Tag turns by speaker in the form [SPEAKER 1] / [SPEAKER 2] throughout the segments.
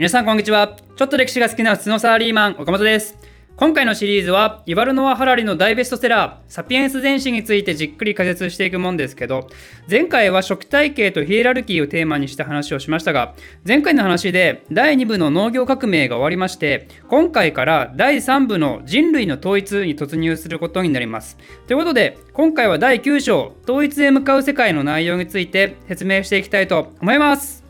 [SPEAKER 1] 皆さんこんにちは。ちょっと歴史が好きな普通のサラリーマン岡本です。今回のシリーズはイバルノア・ハラリの大ベストセラー「サピエンス全史」についてじっくり解説していくもんですけど前回は食体系とヒエラルキーをテーマにした話をしましたが前回の話で第2部の農業革命が終わりまして今回から第3部の人類の統一に突入することになります。ということで今回は第9章統一へ向かう世界の内容について説明していきたいと思います。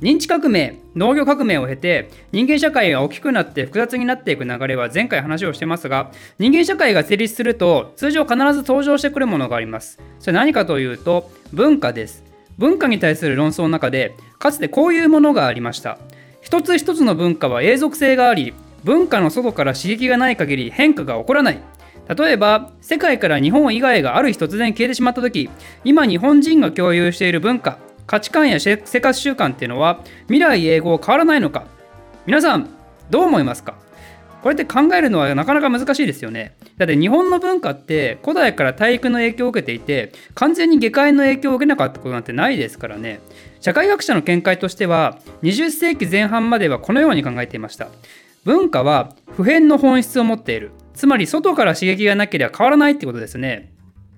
[SPEAKER 1] 認知革命農業革命を経て人間社会が大きくなって複雑になっていく流れは前回話をしてますが人間社会が成立すると通常必ず登場してくるものがあります。それ何かというと文化です。文化に対する論争の中でかつてこういうものがありました。一つ一つの文化は永続性があり文化の外から刺激がない限り変化が起こらない。例えば世界から日本以外がある日突然消えてしまった時今日本人が共有している文化価値観や生活習慣っていうのは未来永劫変わらないのか？皆さんどう思いますか？これって考えるのはなかなか難しいですよね。だって日本の文化って古代から大陸の影響を受けていて完全に下界の影響を受けなかったことなんてないですからね。社会学者の見解としては20世紀前半まではこのように考えていました。文化は普遍の本質を持っている。つまり外から刺激がなければ変わらないってことですね。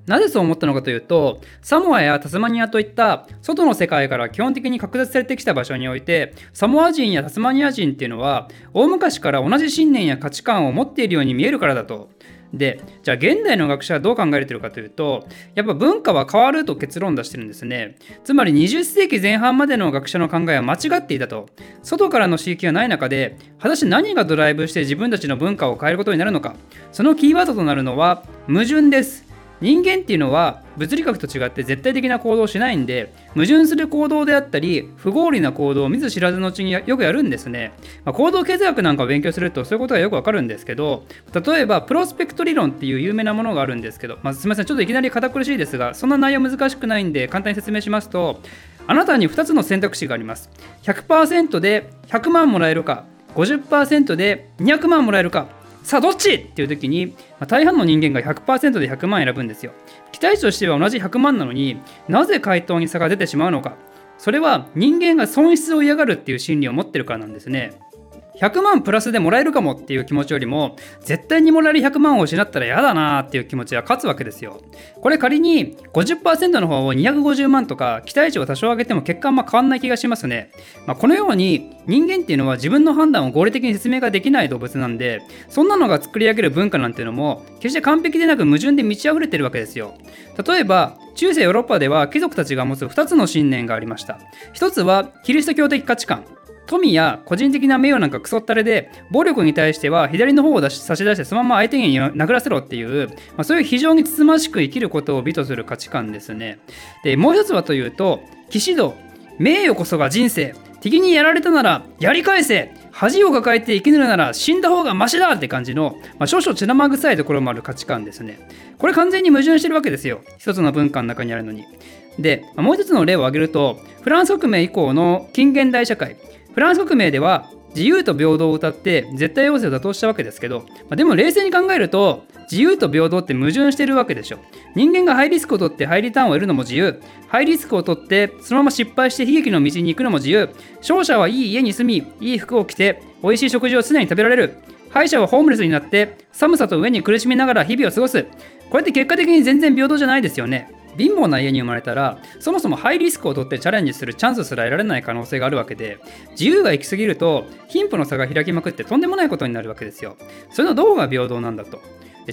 [SPEAKER 1] なぜそう思ったのかというとサモアやタスマニアといった外の世界から基本的に隔絶されてきた場所においてサモア人やタスマニア人っていうのは大昔から同じ信念や価値観を持っているように見えるからだと。でじゃあ現代の学者はどう考えてるかというとやっぱ文化は変わると結論出してるんですね。つまり20世紀前半までの学者の考えは間違っていたと。外からの刺激がない中で果たして何がドライブして自分たちの文化を変えることになるのか。そのキーワードとなるのは矛盾です。人間っていうのは物理学と違って絶対的な行動をしないんで矛盾する行動であったり不合理な行動を見ず知らずのうちによくやるんですね、まあ、行動経済学なんかを勉強するとそういうことがよくわかるんですけど例えばプロスペクト理論っていう有名なものがあるんですけど、まあ、すみませんちょっといきなり堅苦しいですがそんな内容難しくないんで簡単に説明しますとあなたに2つの選択肢があります。100%で100万もらえるか50%で200万もらえるかさあどっち？っていう時に、まあ、大半の人間が100%で100万選ぶんですよ。期待値としては同じ100万なのになぜ回答に差が出てしまうのか。それは人間が損失を嫌がるっていう心理を持ってるからなんですね。100万プラスでもらえるかもっていう気持ちよりも絶対にもらえる100万を失ったら嫌だなっていう気持ちが勝つわけですよ。これ仮に50%の方を250万とか期待値を多少上げても結果あんま変わんない気がしますね、まあ、このように人間っていうのは自分の判断を合理的に説明ができない動物なんでそんなのが作り上げる文化なんていうのも決して完璧でなく矛盾で満ち溢れてるわけですよ。例えば中世ヨーロッパでは貴族たちが持つ2つの信念がありました。1つはキリスト教的価値観。富や個人的な名誉なんかクソったれで暴力に対しては左の方を出し差し出してそのまま相手に殴らせろっていう、まあ、そういう非常につつましく生きることを美とする価値観ですね。でもう一つはというと騎士道名誉こそが人生。敵にやられたならやり返せ。恥を抱えて生き抜るなら死んだ方がマシだって感じの、まあ、少々血生臭いところもある価値観ですね。これ完全に矛盾してるわけですよ。一つの文化の中にあるのに。で、もう一つの例を挙げるとフランス革命以降の近現代社会。フランス革命では自由と平等を謳って絶対要請を打倒したわけですけど、まあ、でも冷静に考えると自由と平等って矛盾してるわけでしょ。人間がハイリスクを取ってハイリターンを得るのも自由。ハイリスクを取ってそのまま失敗して悲劇の道に行くのも自由。勝者はいい家に住みいい服を着て美味しい食事を常に食べられる。敗者はホームレスになって寒さと上に苦しみながら日々を過ごす。これって結果的に全然平等じゃないですよね。貧乏な家に生まれたらそもそもハイリスクを取ってチャレンジするチャンスすら得られない可能性があるわけで自由が行き過ぎると貧富の差が開きまくってとんでもないことになるわけですよ。それのどうが平等なんだと。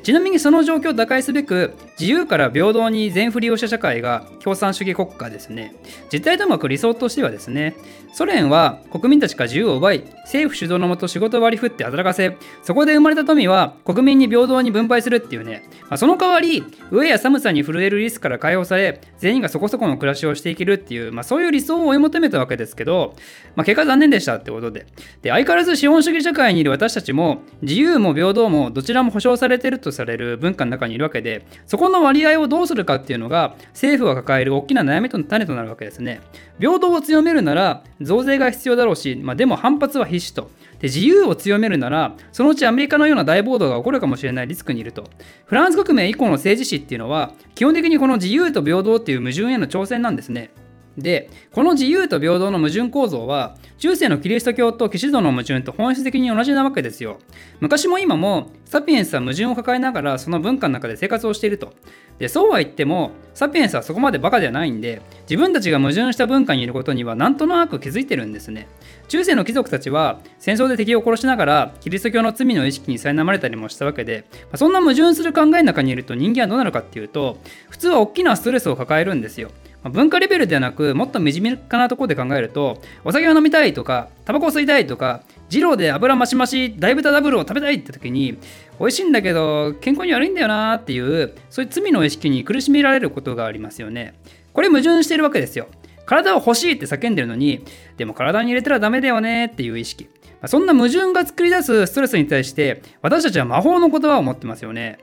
[SPEAKER 1] ちなみにその状況を打開すべく自由から平等に全振りをした社会が共産主義国家ですね。実態ともく理想としてはですねソ連は国民たちから自由を奪い政府主導のもと仕事を割り振って働かせそこで生まれた富は国民に平等に分配するっていうね、まあ、その代わり飢えや寒さに震えるリスクから解放され全員がそこそこの暮らしをしていけるっていう、まあ、そういう理想を追い求めたわけですけど、まあ、結果残念でしたってことで。で相変わらず資本主義社会にいる私たちも自由も平等もどちらも保障されているとされる文化の中にいるわけでそここの割合をどうするかっていうのが政府が抱える大きな悩みとの種となるわけですね。平等を強めるなら増税が必要だろうし、まあ、でも反発は必至と。で自由を強めるならそのうちアメリカのような大暴動が起こるかもしれないリスクにいると。フランス革命以降の政治史っていうのは基本的にこの自由と平等っていう矛盾への挑戦なんですね。でこの自由と平等の矛盾構造は中世のキリスト教と騎士道の矛盾と本質的に同じなわけですよ。昔も今もサピエンスは矛盾を抱えながらその文化の中で生活をしていると。でそうは言ってもサピエンスはそこまでバカではないんで自分たちが矛盾した文化にいることにはなんとなく気づいてるんですね。中世の貴族たちは戦争で敵を殺しながらキリスト教の罪の意識に苛まれたりもしたわけでそんな矛盾する考えの中にいると人間はどうなるかっていうと普通は大きなストレスを抱えるんですよ。文化レベルではなくもっと身近なところで考えるとお酒を飲みたいとかタバコを吸いたいとか二郎で油増し増し大豚ダブルを食べたいって時に美味しいんだけど健康に悪いんだよなっていうそういう罪の意識に苦しめられることがありますよね。これ矛盾してるわけですよ。体を欲しいって叫んでるのにでも体に入れたらダメだよねっていう意識。そんな矛盾が作り出すストレスに対して私たちは魔法の言葉を持ってますよね。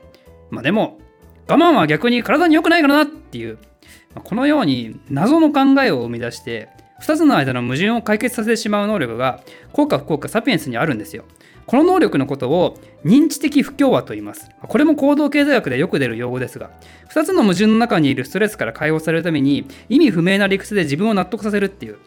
[SPEAKER 1] まあでも我慢は逆に体に良くないからなっていうこのように謎の考えを生み出して2つの間の矛盾を解決させてしまう能力が効果不効果サピエンスにあるんですよ。この能力のことを認知的不協和と言います。これも行動経済学でよく出る用語ですが、2つの矛盾の中にいるストレスから解放されるために意味不明な理屈で自分を納得させるっていう、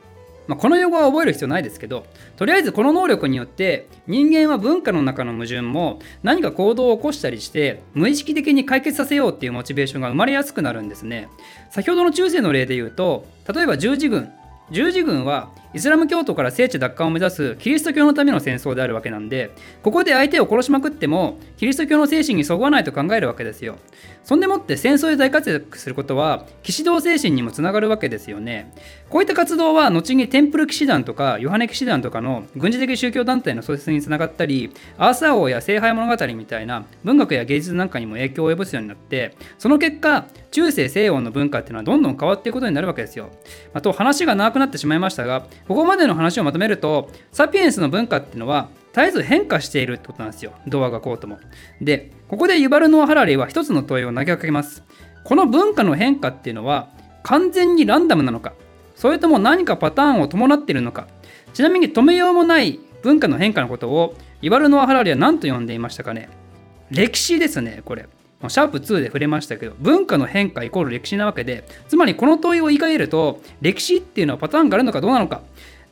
[SPEAKER 1] まあ、この用語は覚える必要ないですけど、とりあえずこの能力によって人間は文化の中の矛盾も何か行動を起こしたりして無意識的に解決させようっていうモチベーションが生まれやすくなるんですね。先ほどの中世の例で言うと、例えば十字軍。十字軍はイスラム教徒から聖地奪還を目指すキリスト教のための戦争であるわけなんでここで相手を殺しまくってもキリスト教の精神にそぐわないと考えるわけですよそんでもって戦争で大活躍することは騎士道精神にもつながるわけですよねこういった活動は後にテンプル騎士団とかヨハネ騎士団とかの軍事的宗教団体の創設につながったりアーサー王や聖杯物語みたいな文学や芸術なんかにも影響を及ぼすようになってその結果中世西洋の文化っていうのはどんどん変わっていくことになるわけですよ。あと話が長くなってしまいましたがここまでの話をまとめるとサピエンスの文化っていうのは絶えず変化しているってことなんですよ童話がこうとも。でここでユバルノア・ハラリーは一つの問いを投げかけます。この文化の変化っていうのは完全にランダムなのかそれとも何かパターンを伴っているのかちなみに止めようもない文化の変化のことをユバルノア・ハラリーは何と呼んでいましたかね歴史ですねこれ。シャープ2で触れましたけど文化の変化イコール歴史なわけでつまりこの問いを言い換えると歴史っていうのはパターンがあるのかどうなのか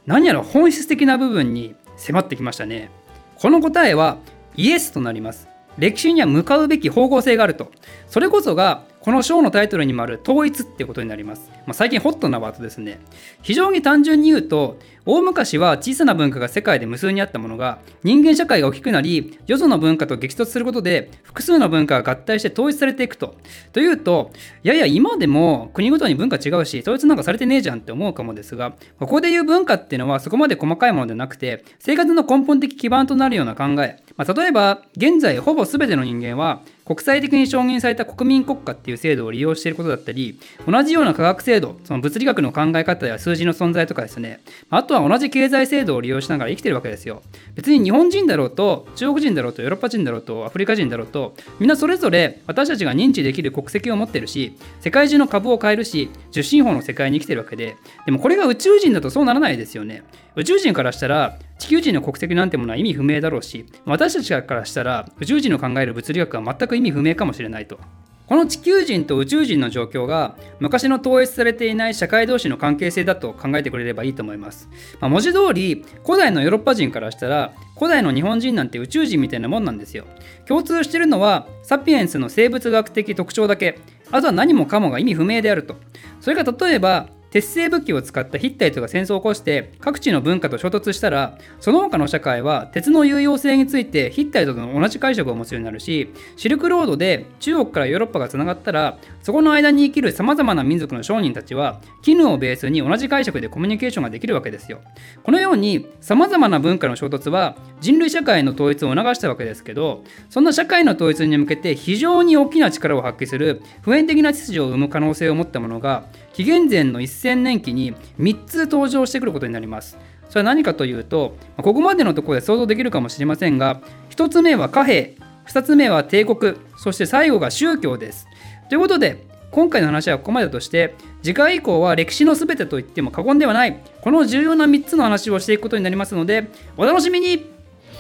[SPEAKER 1] 何やら本質的な部分に迫ってきましたね。この答えはイエスとなります。歴史には向かうべき方向性があると。それこそがこの章のタイトルにもある統一ってことになります。まあ、最近ホットなワードですね。非常に単純に言うと、大昔は小さな文化が世界で無数にあったものが、人間社会が大きくなり、よその文化と激突することで、複数の文化が合体して統一されていくと。というと、いやいや、今でも国ごとに文化違うし、統一なんかされてねえじゃんって思うかもですが、ここで言う文化っていうのはそこまで細かいものではなくて、生活の根本的基盤となるような考え。まあ、例えば、現在ほぼ全ての人間は、国際的に承認された国民国家っていう制度を利用していることだったり、同じような科学制度、その物理学の考え方や数字の存在とかですね、あとは同じ経済制度を利用しながら生きてるわけですよ。別に日本人だろうと、中国人だろうと、ヨーロッパ人だろうと、アフリカ人だろうと、みんなそれぞれ私たちが認知できる国籍を持ってるし、世界中の株を買えるし、受信法の世界に生きてるわけで、でもこれが宇宙人だとそうならないですよね。宇宙人からしたら、地球人の国籍なんてものは意味不明だろうし私たちからしたら宇宙人の考える物理学は全く意味不明かもしれないとこの地球人と宇宙人の状況が昔の統一されていない社会同士の関係性だと考えてくれればいいと思います。まあ、文字通り古代のヨーロッパ人からしたら古代の日本人なんて宇宙人みたいなもんなんですよ。共通してるのはサピエンスの生物学的特徴だけあとは何もかもが意味不明であると。それが例えば鉄製武器を使ったヒッタイトが戦争を起こして各地の文化と衝突したらその他の社会は鉄の有用性についてヒッタイトと同じ解釈を持つようになるしシルクロードで中国からヨーロッパがつながったらそこの間に生きるさまざまな民族の商人たちは絹をベースに同じ解釈でコミュニケーションができるわけですよ。このようにさまざまな文化の衝突は人類社会の統一を促したわけですけどそんな社会の統一に向けて非常に大きな力を発揮する普遍的な秩序を生む可能性を持ったものが紀元前の1000年期に3つ登場してくることになります。それは何かというと、ここまでのところで想像できるかもしれませんが、1つ目は貨幣、2つ目は帝国、そして最後が宗教です。ということで、今回の話はここまでとして、次回以降は歴史の全てと言っても過言ではない、この重要な3つの話をしていくことになりますので、お楽しみに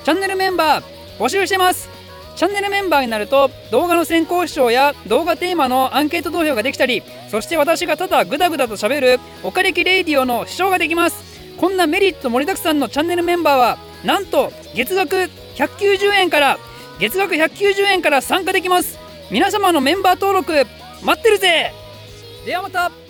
[SPEAKER 1] チャンネルメンバー募集してますチャンネルメンバーになると動画の先行視聴や動画テーマのアンケート投票ができたりそして私がただグダグダと喋るおかれきレイディオの視聴ができます。こんなメリット盛りだくさんのチャンネルメンバーはなんと月額190円から月額190円から参加できます。皆様のメンバー登録待ってるぜ。ではまた。